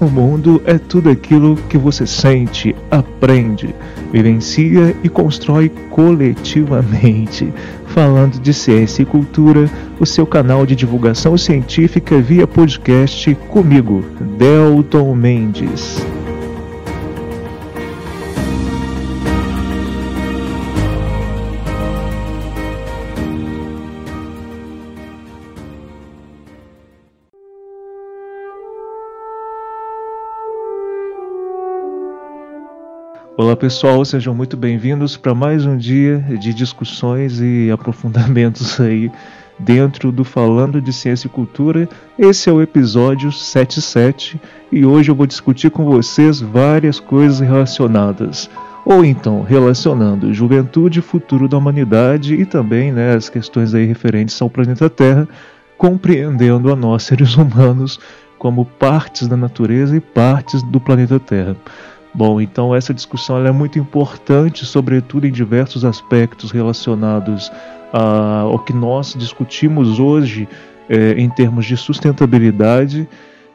O mundo é tudo aquilo que você sente, aprende, vivencia e constrói coletivamente. Falando de ciência e cultura, o seu canal de divulgação científica via podcast comigo, Delton Mendes. Olá pessoal, sejam muito bem-vindos para mais um dia de discussões e aprofundamentos aí dentro do Falando de Ciência e Cultura. Esse é o episódio 77 e hoje eu vou discutir com vocês várias coisas relacionadas. Ou então, relacionando juventude, futuro da humanidade e também né, as questões aí referentes ao planeta Terra, compreendendo a nós seres humanos como partes da natureza e partes do planeta Terra. Bom, então essa discussão é muito importante, sobretudo em diversos aspectos relacionados ao que nós discutimos hoje é, em termos de sustentabilidade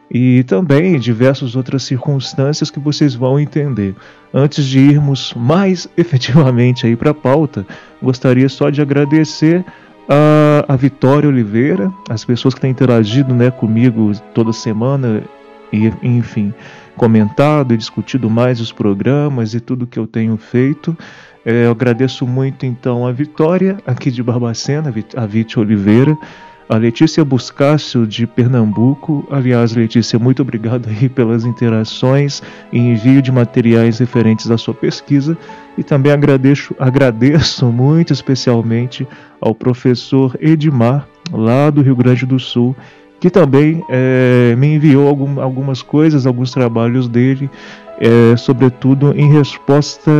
e também em diversas outras circunstâncias que vocês vão entender. Antes de irmos mais efetivamente aí para a pauta, gostaria só de agradecer a, a Vitória Oliveira, as pessoas que têm interagido né, comigo toda semana e enfim comentado e discutido mais os programas e tudo que eu tenho feito. É, eu agradeço muito então a Vitória, aqui de Barbacena, a Vite Oliveira, a Letícia Buscácio de Pernambuco. Aliás, Letícia, muito obrigado aí pelas interações e envio de materiais referentes à sua pesquisa. E também agradeço, agradeço muito especialmente ao professor Edmar, lá do Rio Grande do Sul, que também é, me enviou algum, algumas coisas, alguns trabalhos dele, é, sobretudo em resposta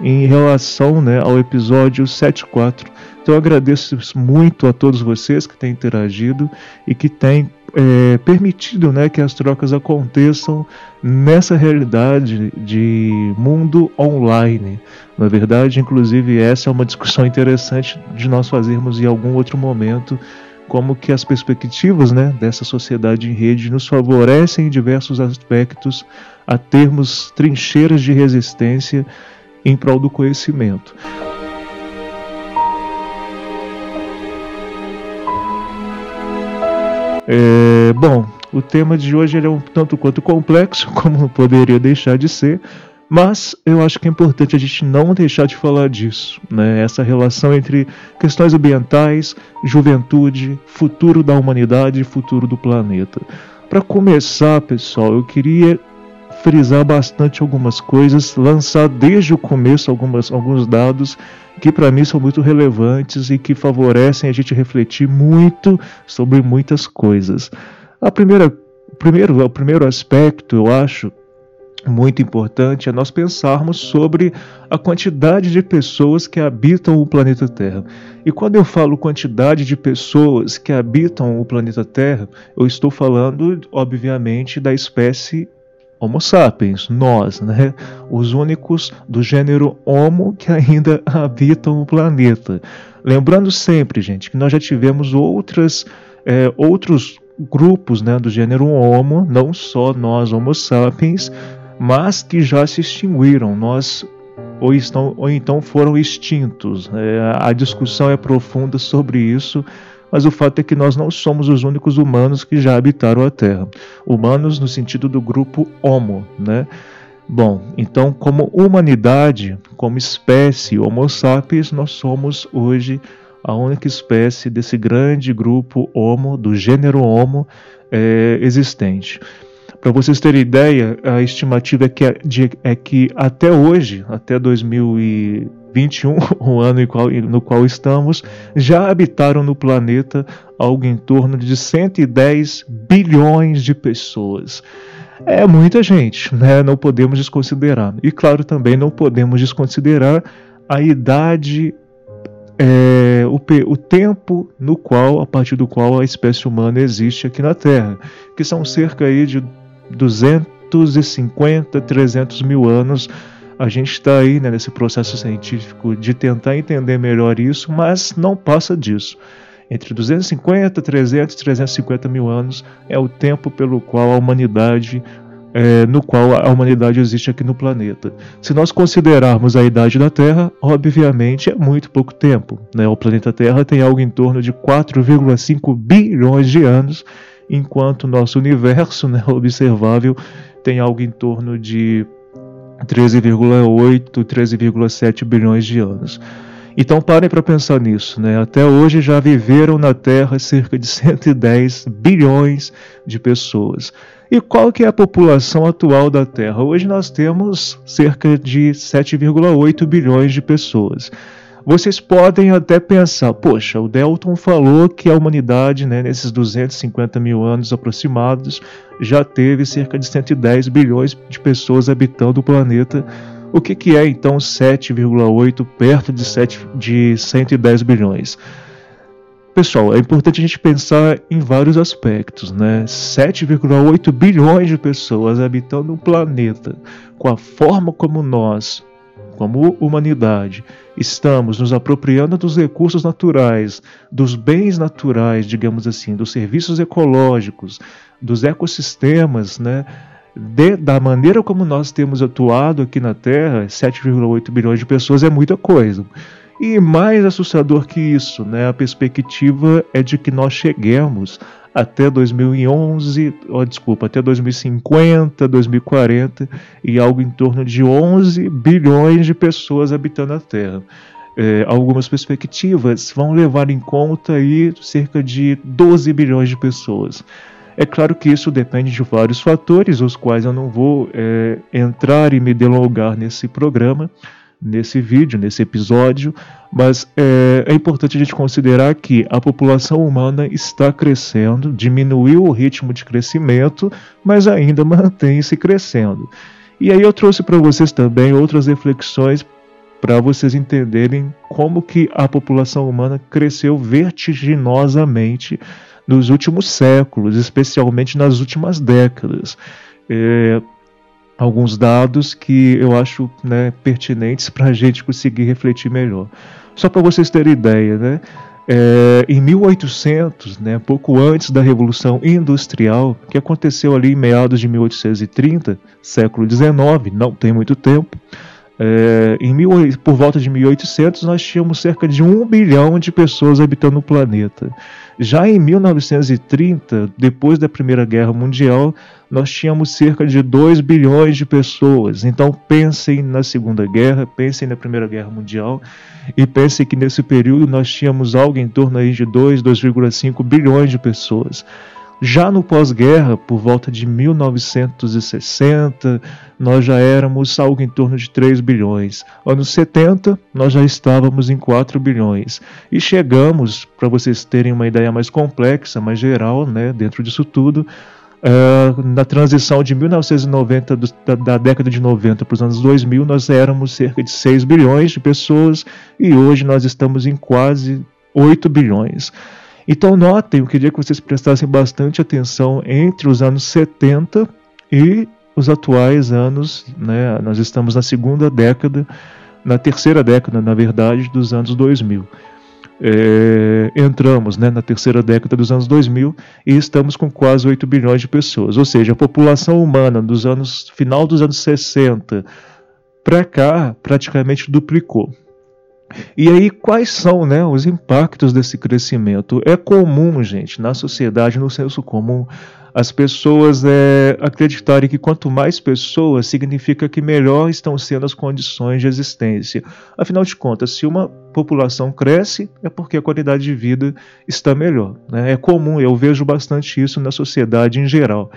em relação né, ao episódio 74. Então eu agradeço muito a todos vocês que têm interagido e que têm é, permitido né, que as trocas aconteçam nessa realidade de mundo online. Na verdade, inclusive, essa é uma discussão interessante de nós fazermos em algum outro momento como que as perspectivas né, dessa sociedade em rede nos favorecem em diversos aspectos a termos trincheiras de resistência em prol do conhecimento. É, bom, o tema de hoje é um tanto quanto complexo, como poderia deixar de ser, mas eu acho que é importante a gente não deixar de falar disso, né? Essa relação entre questões ambientais, juventude, futuro da humanidade e futuro do planeta. Para começar, pessoal, eu queria frisar bastante algumas coisas, lançar desde o começo algumas, alguns dados que para mim são muito relevantes e que favorecem a gente refletir muito sobre muitas coisas. A primeira, primeiro, o primeiro aspecto, eu acho, muito importante é nós pensarmos sobre a quantidade de pessoas que habitam o planeta Terra. E quando eu falo quantidade de pessoas que habitam o planeta Terra, eu estou falando, obviamente, da espécie Homo sapiens, nós, né? Os únicos do gênero Homo que ainda habitam o planeta. Lembrando sempre, gente, que nós já tivemos outras, é, outros grupos né, do gênero Homo, não só nós, Homo sapiens, mas que já se extinguiram, nós ou, estão, ou então foram extintos. É, a discussão é profunda sobre isso, mas o fato é que nós não somos os únicos humanos que já habitaram a Terra. Humanos no sentido do grupo Homo, né? Bom, então, como humanidade, como espécie Homo sapiens, nós somos hoje a única espécie desse grande grupo Homo, do gênero Homo, é, existente. Para vocês terem ideia, a estimativa é que, é que até hoje, até 2021, o ano no qual estamos, já habitaram no planeta algo em torno de 110 bilhões de pessoas. É muita gente, né? não podemos desconsiderar. E claro, também não podemos desconsiderar a idade é, o, o, tempo no qual, a partir do qual a espécie humana existe aqui na Terra, que são cerca aí de 250, 300 mil anos. A gente está aí né, nesse processo científico de tentar entender melhor isso, mas não passa disso. Entre 250, 300 350 mil anos é o tempo pelo qual a humanidade é, no qual a humanidade existe aqui no planeta. Se nós considerarmos a idade da Terra, obviamente é muito pouco tempo. Né? O planeta Terra tem algo em torno de 4,5 bilhões de anos, enquanto nosso universo né, observável tem algo em torno de 13,8, 13,7 bilhões de anos. Então parem para pensar nisso, né? Até hoje já viveram na Terra cerca de 110 bilhões de pessoas. E qual que é a população atual da Terra? Hoje nós temos cerca de 7,8 bilhões de pessoas. Vocês podem até pensar, poxa, o Delton falou que a humanidade, né, nesses 250 mil anos aproximados, já teve cerca de 110 bilhões de pessoas habitando o planeta. O que, que é então 7,8 perto de, 7, de 110 bilhões? Pessoal, é importante a gente pensar em vários aspectos, né? 7,8 bilhões de pessoas habitando um planeta com a forma como nós, como humanidade, estamos nos apropriando dos recursos naturais, dos bens naturais, digamos assim, dos serviços ecológicos, dos ecossistemas, né? De, da maneira como nós temos atuado aqui na Terra, 7,8 bilhões de pessoas é muita coisa. E mais assustador que isso, né, a perspectiva é de que nós cheguemos até 2011, oh, desculpa, até 2050, 2040 e algo em torno de 11 bilhões de pessoas habitando a Terra. É, algumas perspectivas vão levar em conta aí cerca de 12 bilhões de pessoas. É claro que isso depende de vários fatores, os quais eu não vou é, entrar e me delongar nesse programa, nesse vídeo, nesse episódio, mas é, é, importante a gente considerar que a população humana está crescendo, diminuiu o ritmo de crescimento, mas ainda mantém-se crescendo. E aí eu trouxe para vocês também outras reflexões para vocês entenderem como que a população humana cresceu vertiginosamente nos últimos séculos, especialmente nas últimas décadas. É, alguns dados que eu acho né, pertinentes para a gente conseguir refletir melhor. Só para vocês terem ideia, né? É, em 1800, né, pouco antes da Revolução Industrial, que aconteceu ali em meados de 1830, século XIX, não tem muito tempo, é, em mil, por volta de 1800, nós tínhamos cerca de um bilhão de pessoas habitando o planeta. Já em 1930, depois da Primeira Guerra Mundial, nós tínhamos cerca de 2 bilhões de pessoas. Então pensem na Segunda Guerra, pensem na Primeira Guerra Mundial e pensem que nesse período nós tínhamos algo em torno aí de 2, 2,5 bilhões de pessoas. Já no pós-guerra, por volta de 1960, nós já éramos algo em torno de 3 bilhões. Anos 70, nós já estávamos em 4 bilhões. E chegamos, para vocês terem uma ideia mais complexa, mais geral, né, dentro disso tudo, uh, na transição de 1990, do, da, da, década de 90 para os anos 2000, nós éramos cerca de 6 bilhões de pessoas e hoje nós estamos em quase 8 bilhões. Então notem, eu queria que vocês prestassem bastante atenção entre os anos 70 e os atuais anos, né? Nós estamos na segunda década, na terceira década, na verdade, dos anos 2000. É, entramos né, na terceira década dos anos 2000 e estamos com quase 8 bilhões de pessoas. Ou seja, a população humana dos anos final dos anos 60 para cá praticamente duplicou. E aí, quais são né, os impactos desse crescimento? É comum, gente, na sociedade, no senso comum, as pessoas é, acreditarem que quanto mais pessoas significa que melhor estão sendo as condições de existência. Afinal de contas, se uma população cresce, é porque a qualidade de vida está melhor. Né? É comum, eu vejo bastante isso na sociedade em geral.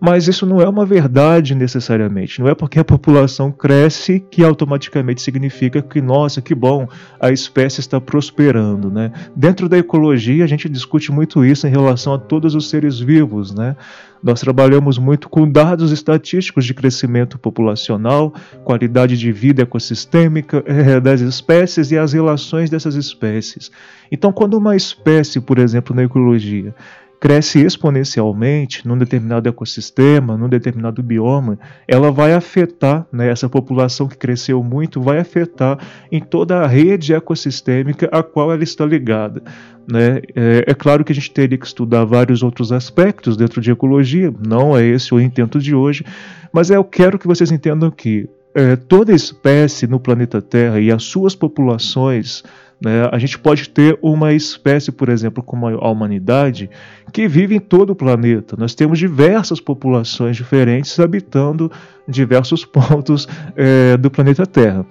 Mas isso não é uma verdade necessariamente. Não é porque a população cresce que automaticamente significa que, nossa, que bom, a espécie está prosperando. Né? Dentro da ecologia, a gente discute muito isso em relação a todos os seres vivos. Né? Nós trabalhamos muito com dados estatísticos de crescimento populacional, qualidade de vida ecossistêmica é, das espécies e as relações dessas espécies. Então, quando uma espécie, por exemplo, na ecologia, cresce exponencialmente num determinado ecossistema, num determinado bioma, ela vai afetar, né, essa população que cresceu muito, vai afetar em toda a rede ecossistêmica a qual ela está ligada. Né? É, é, claro que a gente teria que estudar vários outros aspectos dentro de ecologia, não é esse o intento de hoje, mas eu quero que vocês entendam que é, toda espécie no planeta Terra e as suas populações, né, a gente pode ter uma espécie, por exemplo, como a humanidade, que vive em todo o planeta. Nós temos diversas populações diferentes habitando diversos pontos é, do planeta Terra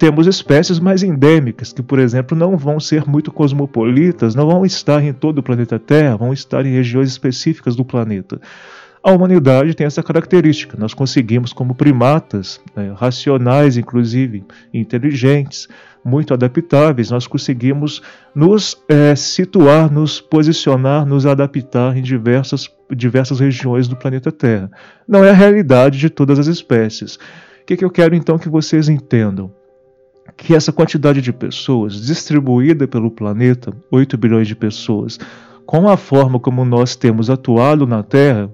temos espécies mais endêmicas, que, por exemplo, não vão ser muito cosmopolitas, não vão estar em todo o planeta Terra, vão estar em regiões específicas do planeta. A humanidade tem essa característica. Nós conseguimos, como primatas, né, racionais, inclusive, inteligentes, muito adaptáveis, nós conseguimos nos é, situar, nos posicionar, nos adaptar em diversas, diversas regiões do planeta Terra. Não é a realidade de todas as espécies. O que, que eu quero então que vocês entendam? que essa quantidade de pessoas distribuída pelo planeta, 8 bilhões de pessoas, com a forma como nós temos atuado na Terra,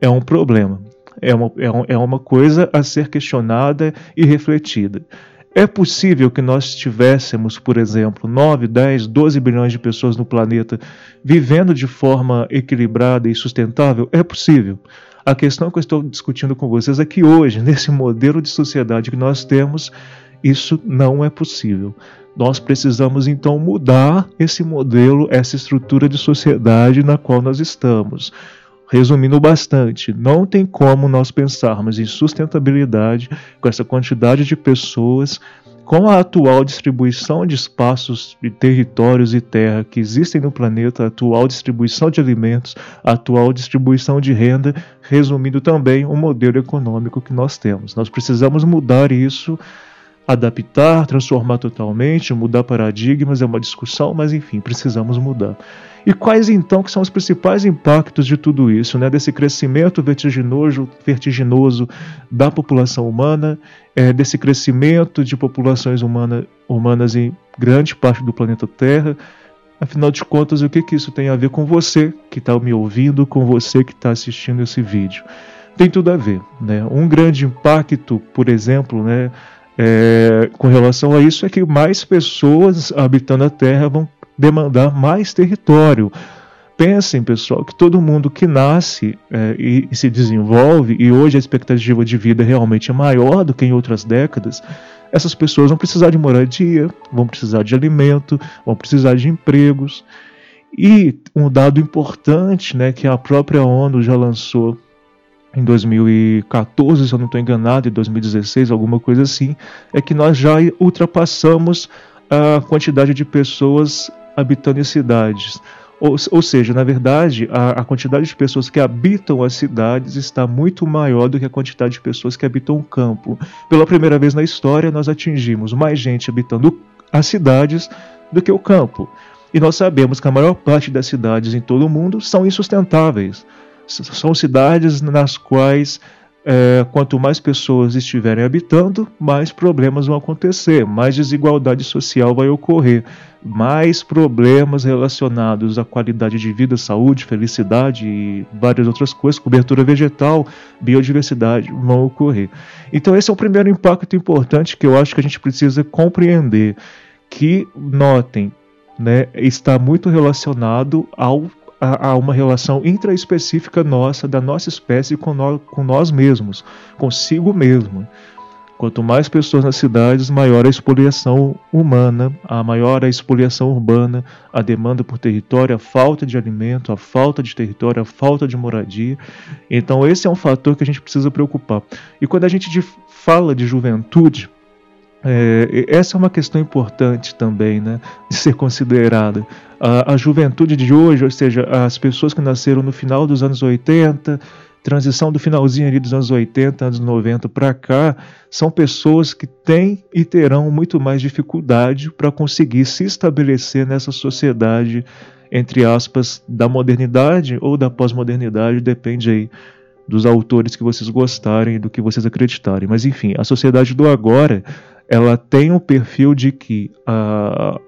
é um problema. É uma, é, é uma coisa a ser questionada e refletida. É possível que nós tivéssemos, por exemplo, 9, 10, 12 bilhões de pessoas no planeta vivendo de forma equilibrada e sustentável? É possível. A questão que eu estou discutindo com vocês é que hoje, nesse modelo de sociedade que nós temos, isso não é possível. Nós precisamos então mudar esse modelo, essa estrutura de sociedade na qual nós estamos. Resumindo bastante, não tem como nós pensarmos em sustentabilidade com essa quantidade de pessoas, com a atual distribuição de espaços, de territórios e terra que existem no planeta, a atual distribuição de alimentos, a atual distribuição de renda, resumindo também o modelo econômico que nós temos. Nós precisamos mudar isso adaptar, transformar totalmente, mudar paradigmas é uma discussão, mas enfim, precisamos mudar. E quais então que são os principais impactos de tudo isso, né? Desse crescimento vertiginoso, vertiginoso da população humana, é, desse crescimento de populações humana, humanas em grande parte do planeta Terra. Afinal de contas, o que, que isso tem a ver com você que está me ouvindo, com você que está assistindo esse vídeo? Tem tudo a ver, né? Um grande impacto, por exemplo, né? É, com relação a isso é que mais pessoas habitando a Terra vão demandar mais território. Pensem, pessoal, que todo mundo que nasce é, e, e, se desenvolve, e hoje a expectativa de vida realmente é maior do que em outras décadas, essas pessoas vão precisar de moradia, vão precisar de alimento, vão precisar de empregos. E um dado importante né, que a própria ONU já lançou em 2014, se eu não estou enganado, em 2016, alguma coisa assim, é que nós já ultrapassamos a quantidade de pessoas habitando em cidades. Ou, ou seja, na verdade, a, a, quantidade de pessoas que habitam as cidades está muito maior do que a quantidade de pessoas que habitam o campo. Pela primeira vez na história, nós atingimos mais gente habitando as cidades do que o campo. E nós sabemos que a maior parte das cidades em todo o mundo são insustentáveis. São cidades nas quais é, quanto mais pessoas estiverem habitando, mais problemas vão acontecer, mais desigualdade social vai ocorrer, mais problemas relacionados à qualidade de vida, saúde, felicidade e várias outras coisas, cobertura vegetal, biodiversidade vão ocorrer. Então, esse é o primeiro impacto importante que eu acho que a gente precisa compreender. Que, notem, né, está muito relacionado ao a, a uma relação intraespecífica nossa, da nossa espécie com, no, com nós mesmos, consigo mesmo. Quanto mais pessoas nas cidades, maior a expoliação humana, a maior a expoliação urbana, a demanda por território, a falta de alimento, a falta de território, a falta de moradia. Então, esse é um fator que a gente precisa preocupar. E quando a gente fala de juventude, é, essa é uma questão importante também, né, de ser considerada. A, a, juventude de hoje, ou seja, as pessoas que nasceram no final dos anos 80, transição do finalzinho ali dos anos 80, anos 90 para cá, são pessoas que têm e terão muito mais dificuldade para conseguir se estabelecer nessa sociedade, entre aspas, da modernidade ou da pós-modernidade, depende aí dos autores que vocês gostarem, do que vocês acreditarem. Mas enfim, a sociedade do agora ela tem o perfil de que a,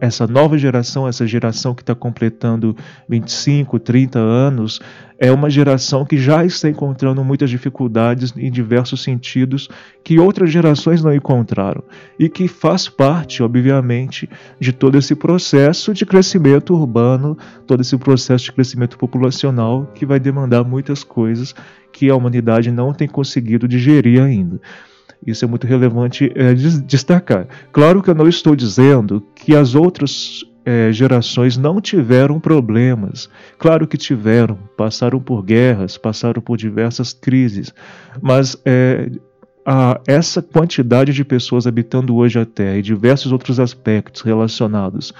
essa nova geração, essa geração que está completando 25, 30 anos, é uma geração que já está encontrando muitas dificuldades em diversos sentidos que outras gerações não encontraram e que faz parte, obviamente, de todo esse processo de crescimento urbano, todo esse processo de crescimento populacional que vai demandar muitas coisas que a humanidade não tem conseguido digerir ainda. Isso é muito relevante é, destacar. Claro que eu não estou dizendo que as outras é, gerações não tiveram problemas. Claro que tiveram, passaram por guerras, passaram por diversas crises, mas é, a, essa quantidade de pessoas habitando hoje a Terra e diversos outros aspectos relacionados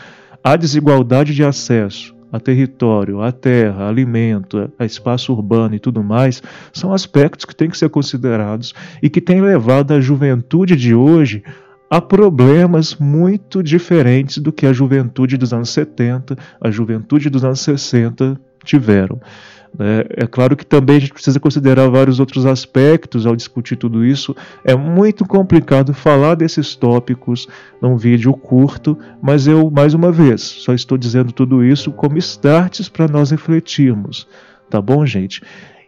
à desigualdade de acesso, a território, a terra, a alimento, a espaço urbano e tudo mais, são aspectos que têm que ser considerados e que têm levado a juventude de hoje a problemas muito diferentes do que a juventude dos anos 70, a juventude dos anos 60 tiveram. É, é, claro que também a gente precisa considerar vários outros aspectos ao discutir tudo isso. É muito complicado falar desses tópicos num vídeo curto, mas eu, mais uma vez, só estou dizendo tudo isso como starts para nós refletirmos. Tá bom, gente?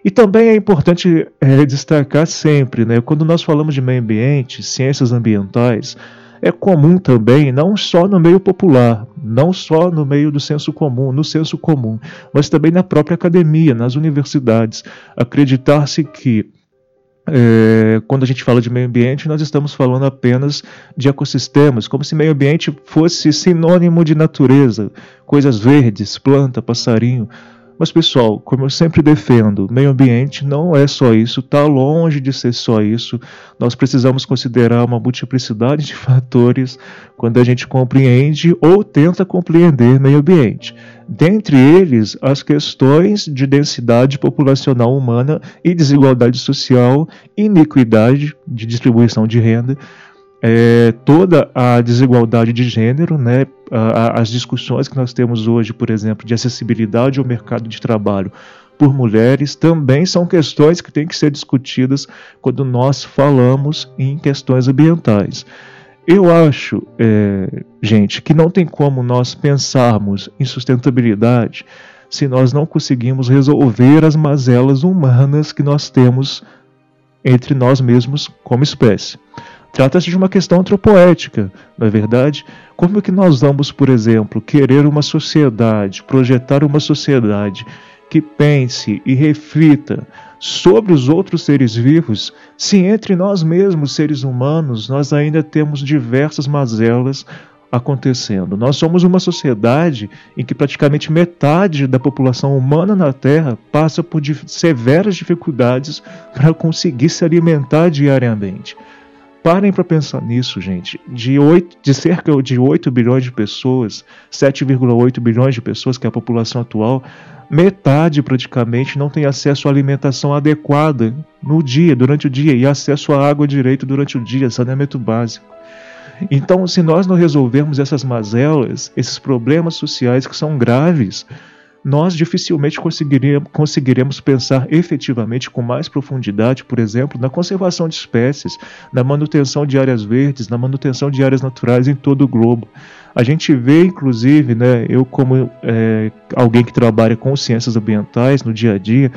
E também é importante é, destacar sempre, né, quando nós falamos de meio ambiente, ciências ambientais, é comum também, não só no meio popular, não só no meio do senso comum, no senso comum, mas também na própria academia, nas universidades, acreditar-se que é, quando a gente fala de meio ambiente, nós estamos falando apenas de ecossistemas, como se meio ambiente fosse sinônimo de natureza, coisas verdes, planta, passarinho. Mas, pessoal, como eu sempre defendo, meio ambiente não é só isso, está longe de ser só isso. Nós precisamos considerar uma multiplicidade de fatores quando a gente compreende ou tenta compreender meio ambiente. Dentre eles, as questões de densidade populacional humana e desigualdade social, iniquidade de distribuição de renda é, toda a desigualdade de gênero, né, as discussões que nós temos hoje, por exemplo, de acessibilidade ao mercado de trabalho por mulheres, também são questões que têm que ser discutidas quando nós falamos em questões ambientais. Eu acho, é, gente, que não tem como nós pensarmos em sustentabilidade se nós não conseguimos resolver as mazelas humanas que nós temos entre nós mesmos como espécie. Trata-se de uma questão antropoética, não é verdade? Como é que nós vamos, por exemplo, querer uma sociedade, projetar uma sociedade que pense e reflita sobre os outros seres vivos, se entre nós mesmos, seres humanos, nós ainda temos diversas mazelas acontecendo. Nós somos uma sociedade em que praticamente metade da população humana na Terra passa por severas dificuldades para conseguir se alimentar diariamente. Parem para pensar nisso, gente. De, 8, de cerca de 8 bilhões de pessoas, 7,8 bilhões de pessoas, que é a população atual, metade praticamente não tem acesso à alimentação adequada no dia, durante o dia, e acesso à água direito durante o dia, saneamento básico. Então, se nós não resolvermos essas mazelas, esses problemas sociais que são graves, nós dificilmente conseguiremos, conseguiremos pensar efetivamente com mais profundidade, por exemplo, na conservação de espécies, na manutenção de áreas verdes, na manutenção de áreas naturais em todo o globo. A gente vê, inclusive, né, eu como é, alguém que trabalha com ciências ambientais no dia a dia,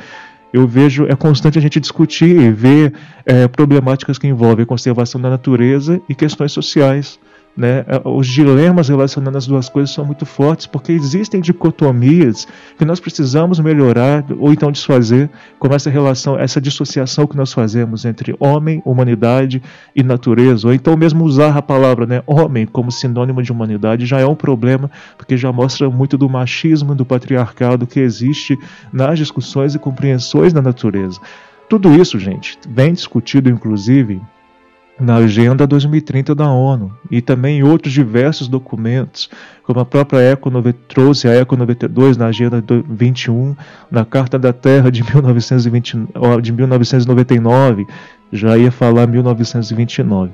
eu vejo, é constante a gente discutir e ver é, problemáticas que envolvem conservação da natureza e questões sociais. Né? É, os dilemas relacionando as duas coisas são muito fortes porque existem dicotomias que nós precisamos melhorar ou então desfazer, como essa relação, essa dissociação que nós fazemos entre homem, humanidade e natureza, ou então mesmo usar a palavra né, homem como sinônimo de humanidade já é um problema porque já mostra muito do machismo, do patriarcado que existe nas discussões e compreensões da natureza. Tudo isso, gente, bem discutido, inclusive, na Agenda 2030 da ONU e também em outros diversos documentos, como a própria Eco trouxe a Eco 92 na Agenda 21, na Carta da Terra de, 1920, de 1999, já ia falar 1929.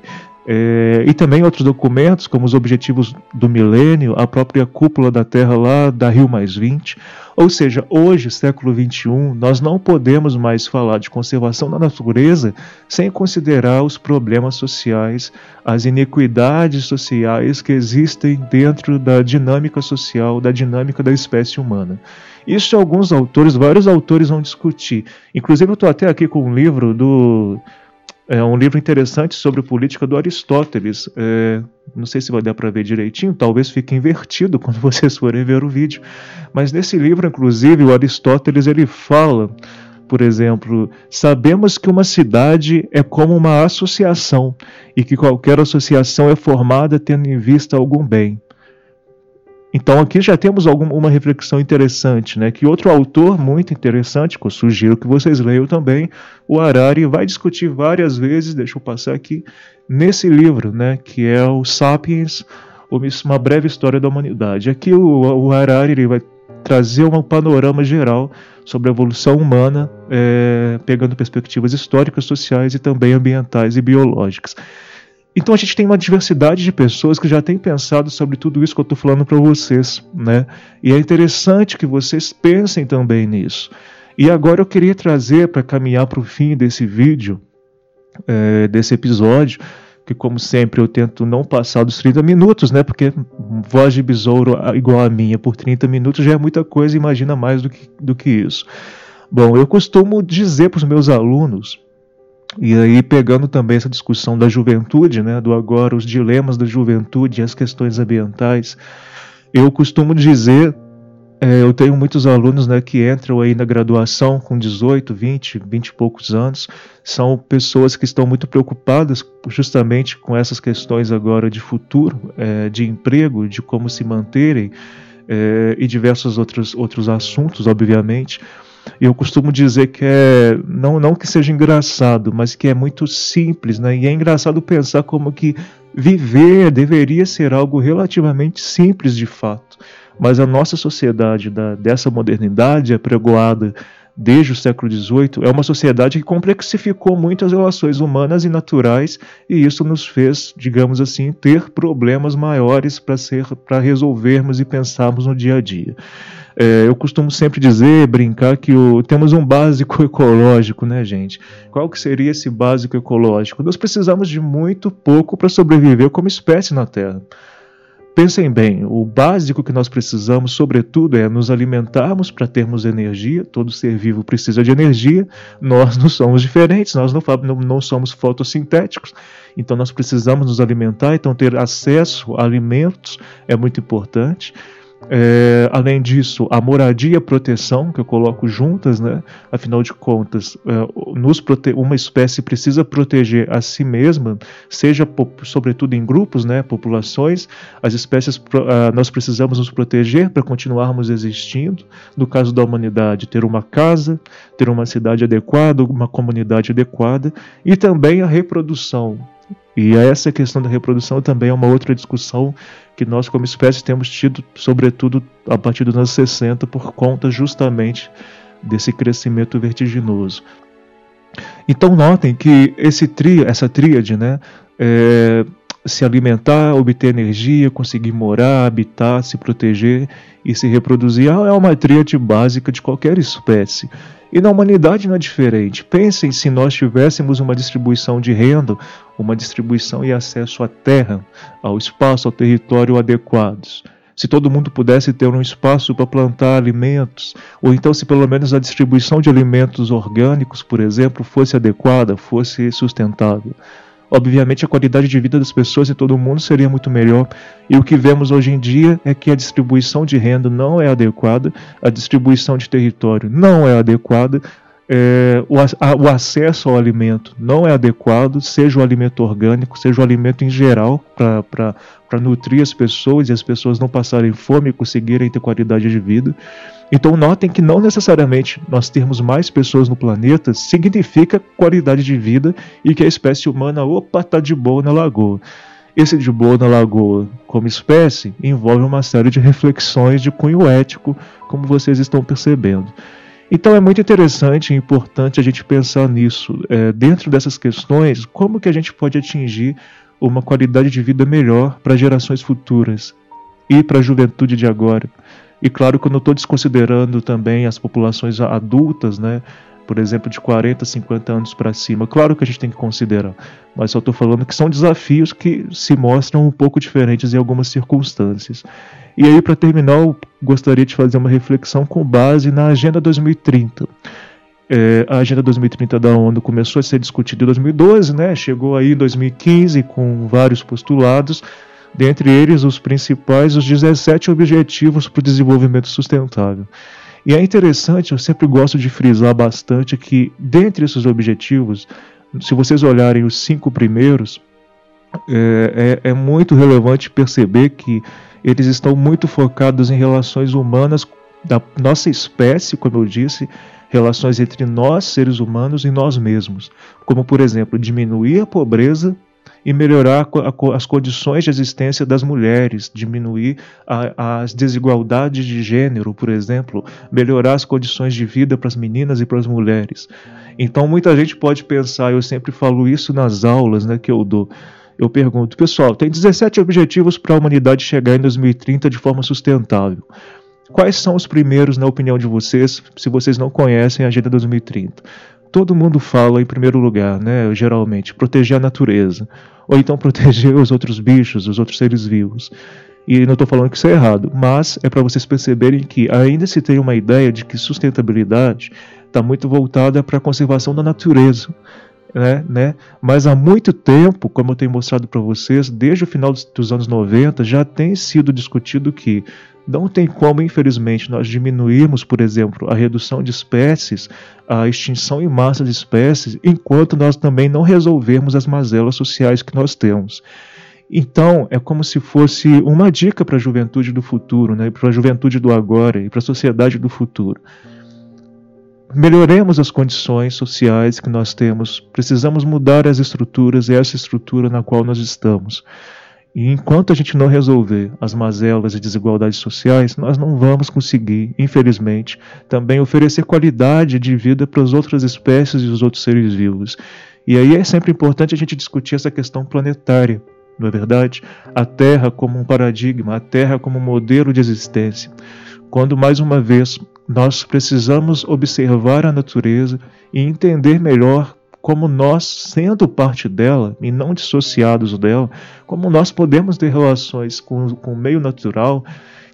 É, e também outros documentos, como os Objetivos do Milênio, a própria cúpula da Terra lá da Rio Mais 20. Ou seja, hoje, século 21, nós não podemos mais falar de conservação da natureza sem considerar os problemas sociais, as inequidades sociais que existem dentro da dinâmica social, da dinâmica da espécie humana. Isso alguns autores, vários autores vão discutir. Inclusive, eu estou até aqui com um livro do é um livro interessante sobre política do Aristóteles. É, não sei se vai dar para ver direitinho, talvez fique invertido quando vocês forem ver o vídeo. Mas nesse livro, inclusive, o Aristóteles ele fala, por exemplo, sabemos que uma cidade é como uma associação e que qualquer associação é formada tendo em vista algum bem. Então aqui já temos alguma, uma reflexão interessante, né? Que outro autor muito interessante, que eu sugiro que vocês leiam também, o Harari vai discutir várias vezes, deixa eu passar aqui, nesse livro, né? Que é o Sapiens, uma breve história da humanidade. Aqui o, o Harari ele vai trazer um panorama geral sobre a evolução humana, é, pegando perspectivas históricas, sociais e também ambientais e biológicas. Então a gente tem uma diversidade de pessoas que já têm pensado sobre tudo isso que eu estou falando para vocês, né? E é interessante que vocês pensem também nisso. E agora eu queria trazer para caminhar para o fim desse vídeo, é, desse episódio, que como sempre eu tento não passar dos 30 minutos, né? Porque voz de besouro igual a minha por 30 minutos já é muita coisa, imagina mais do que, do que isso. Bom, eu costumo dizer para os meus alunos e aí, pegando também essa discussão da juventude, né, do agora, os dilemas da juventude as questões ambientais, eu costumo dizer, é, eu tenho muitos alunos né, que entram aí na graduação com 18, 20, 20 e poucos anos, são pessoas que estão muito preocupadas justamente com essas questões agora de futuro, é, de emprego, de como se manterem é, e diversos outros, outros assuntos, obviamente. Eu costumo dizer que é não não que seja engraçado, mas que é muito simples, né? E é engraçado pensar como que viver deveria ser algo relativamente simples de fato. Mas a nossa sociedade da, dessa modernidade apregoada desde o século XVIII é uma sociedade que complexificou muito as relações humanas e naturais e isso nos fez, digamos assim, ter problemas maiores para ser para resolvermos e pensarmos no dia a dia. É, eu costumo sempre dizer, brincar, que o, temos um básico ecológico, né, gente? Qual que seria esse básico ecológico? Nós precisamos de muito pouco para sobreviver como espécie na Terra. Pensem bem, o básico que nós precisamos, sobretudo, é nos alimentarmos para termos energia. Todo ser vivo precisa de energia. Nós não somos diferentes, nós não, não somos fotossintéticos. Então, nós precisamos nos alimentar. Então, ter acesso a alimentos é muito importante. É, além disso, a moradia e a proteção, que eu coloco juntas, né? afinal de contas, é, uma espécie precisa proteger a si mesma, seja sobretudo em grupos, né? populações, as espécies, uh, nós precisamos nos proteger para continuarmos existindo. No caso da humanidade, ter uma casa, ter uma cidade adequada, uma comunidade adequada, e também a reprodução. E essa questão da reprodução também é uma outra discussão que nós, como espécie, temos tido, sobretudo a partir dos anos 60, por conta justamente desse crescimento vertiginoso. Então, notem que esse tri, essa tríade, né, é, se alimentar, obter energia, conseguir morar, habitar, se proteger e se reproduzir, é uma tríade básica de qualquer espécie. E na humanidade não é diferente. Pensem se nós tivéssemos uma distribuição de renda, uma distribuição e acesso à terra, ao espaço, ao território adequados. Se todo mundo pudesse ter um espaço para plantar alimentos, ou então se pelo menos a distribuição de alimentos orgânicos, por exemplo, fosse adequada, fosse sustentável. Obviamente, a qualidade de vida das pessoas e todo mundo seria muito melhor. E o que vemos hoje em dia é que a distribuição de renda não é adequada, a distribuição de território não é adequada, é, o, a, o, acesso ao alimento não é adequado, seja o alimento orgânico, seja o alimento em geral, para nutrir as pessoas e as pessoas não passarem fome e conseguirem ter qualidade de vida. Então notem que não necessariamente nós termos mais pessoas no planeta significa qualidade de vida e que a espécie humana, opa, tá de boa na lagoa. Esse de boa na lagoa como espécie envolve uma série de reflexões de cunho ético, como vocês estão percebendo. Então é muito interessante e importante a gente pensar nisso. É, dentro dessas questões, como que a gente pode atingir uma qualidade de vida melhor para gerações futuras e para a juventude de agora. E claro que eu não estou desconsiderando também as populações adultas, né? Por exemplo, de 40, 50 anos para cima. Claro que a gente tem que considerar, mas só estou falando que são desafios que se mostram um pouco diferentes em algumas circunstâncias. E aí, para terminar, eu gostaria de fazer uma reflexão com base na Agenda 2030. É, a Agenda 2030 da ONU começou a ser discutida em 2012, né? chegou aí em 2015 com vários postulados, dentre eles os principais, os 17 Objetivos para o Desenvolvimento Sustentável. E é interessante, eu sempre gosto de frisar bastante que, dentre esses objetivos, se vocês olharem os cinco primeiros, é, é, é muito relevante perceber que eles estão muito focados em relações humanas da nossa espécie, como eu disse, relações entre nós, seres humanos, e nós mesmos. Como, por exemplo, diminuir a pobreza e melhorar as condições de existência das mulheres, diminuir a, as desigualdades de gênero, por exemplo, melhorar as condições de vida para as meninas e para as mulheres. Então, muita gente pode pensar, eu sempre falo isso nas aulas né, que eu dou. Eu pergunto, pessoal, tem 17 objetivos para a humanidade chegar em 2030 de forma sustentável. Quais são os primeiros, na opinião de vocês, se vocês não conhecem a Agenda 2030? Todo mundo fala em primeiro lugar, né, geralmente, proteger a natureza, ou então proteger os outros bichos, os outros seres vivos. E não estou falando que isso é errado, mas é para vocês perceberem que ainda se tem uma ideia de que sustentabilidade está muito voltada para a conservação da natureza. Né, né? Mas há muito tempo, como eu tenho mostrado para vocês, desde o final dos anos 90, já tem sido discutido que não tem como, infelizmente, nós diminuirmos, por exemplo, a redução de espécies, a extinção em massa de espécies, enquanto nós também não resolvermos as mazelas sociais que nós temos. Então, é como se fosse uma dica para a juventude do futuro, né? para a juventude do agora e para a sociedade do futuro. Melhoremos as condições sociais que nós temos, precisamos mudar as estruturas e essa estrutura na qual nós estamos. E enquanto a gente não resolver as mazelas e desigualdades sociais, nós não vamos conseguir, infelizmente, também oferecer qualidade de vida para as outras espécies e os outros seres vivos. E aí é sempre importante a gente discutir essa questão planetária, não é verdade? A Terra como um paradigma, a Terra como um modelo de existência. Quando, mais uma vez, nós precisamos observar a natureza e entender melhor como nós, sendo parte dela e não dissociados dela, como nós podemos ter relações com, com o meio natural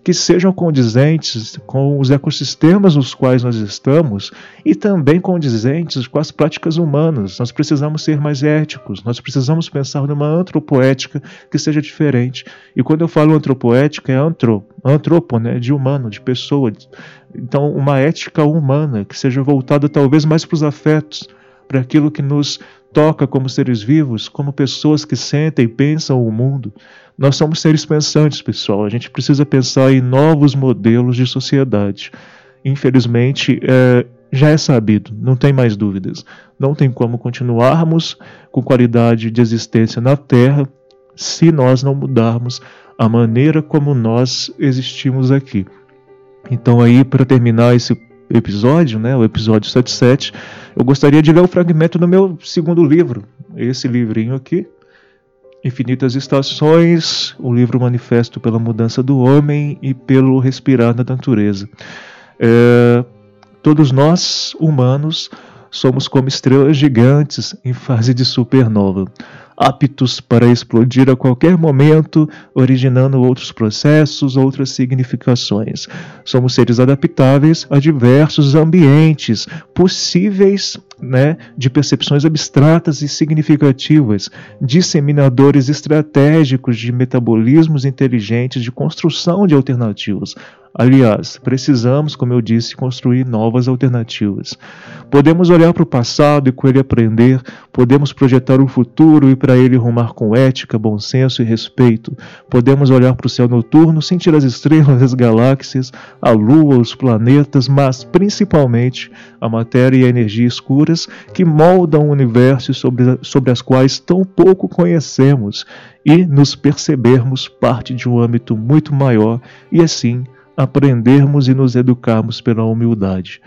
que sejam condizentes com os ecossistemas nos quais nós estamos e também condizentes com as práticas humanas. Nós precisamos ser mais éticos, nós precisamos pensar numa antropoética que seja diferente. E quando eu falo antropoética, é antro, antropo, né, de humano, de pessoa. Então, uma ética humana que seja voltada talvez mais para os afetos para aquilo que nos toca como seres vivos, como pessoas que sentem e pensam o mundo. Nós somos seres pensantes, pessoal. A gente precisa pensar em novos modelos de sociedade. Infelizmente, é, já é sabido, não tem mais dúvidas. Não tem como continuarmos com qualidade de existência na Terra se nós não mudarmos a maneira como nós existimos aqui. Então, aí, para terminar esse episódio, né, o episódio 77, eu gostaria de ler o fragmento do meu segundo livro, esse livrinho aqui, Infinitas Estações, o livro Manifesto pela Mudança do Homem e pelo Respirar da Natureza. É, todos nós, humanos, somos como estrelas gigantes em fase de supernova aptos para explodir a qualquer momento, originando outros processos, outras significações. Somos seres adaptáveis a diversos ambientes possíveis né, de percepções abstratas e significativas, disseminadores estratégicos de metabolismos inteligentes de construção de alternativas, Aliás, precisamos, como eu disse, construir novas alternativas. Podemos olhar para o passado e com ele aprender, podemos projetar o futuro e para ele rumar com ética, bom senso e respeito. Podemos olhar para o céu noturno, sentir as estrelas, as galáxias, a lua, os planetas, mas principalmente a matéria e a energia escuras que moldam o universo sobre, sobre as quais tão pouco conhecemos e nos percebermos parte de um âmbito muito maior e assim aprendermos e nos educarmos pela humildade.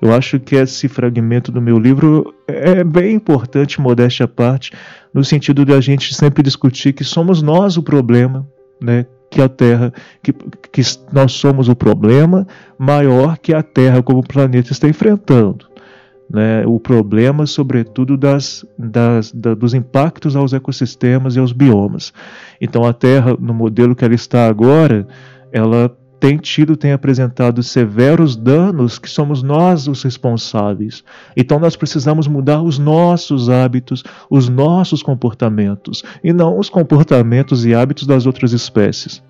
Eu acho que esse fragmento do meu livro é bem importante, modéstia à parte, no sentido de a gente sempre discutir que somos nós o problema, né? que a Terra, que, que nós somos o problema maior que a Terra como planeta está enfrentando. Né, o problema, sobretudo, das, das, da, dos impactos aos ecossistemas e aos biomas. Então, a Terra, no modelo que ela está agora, ela tem tido, tem apresentado severos danos que somos nós os responsáveis. Então nós precisamos mudar os nossos hábitos, os nossos comportamentos, e não os comportamentos e hábitos das outras espécies.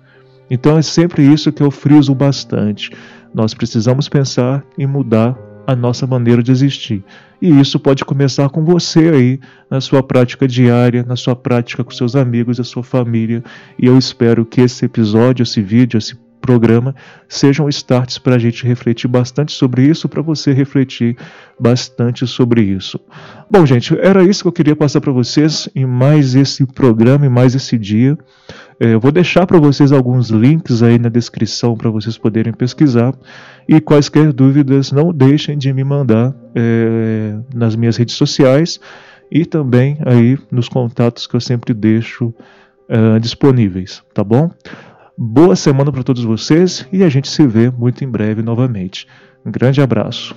Então é sempre isso que eu friso bastante. Nós precisamos pensar em mudar a nossa maneira de existir. E isso pode começar com você aí, na sua prática diária, na sua prática com seus amigos, a sua família. E eu espero que esse episódio, esse vídeo, esse programa sejam starts para a gente refletir bastante sobre isso, para você refletir bastante sobre isso. Bom, gente, era isso que eu queria passar para vocês em mais esse programa, em mais esse dia. É, eu vou deixar para vocês alguns links aí na descrição para vocês poderem pesquisar. E quaisquer dúvidas, não deixem de me mandar é, nas minhas redes sociais e também aí nos contatos que eu sempre deixo é, disponíveis, tá bom? Boa semana para todos vocês e a gente se vê muito em breve novamente. Um grande abraço.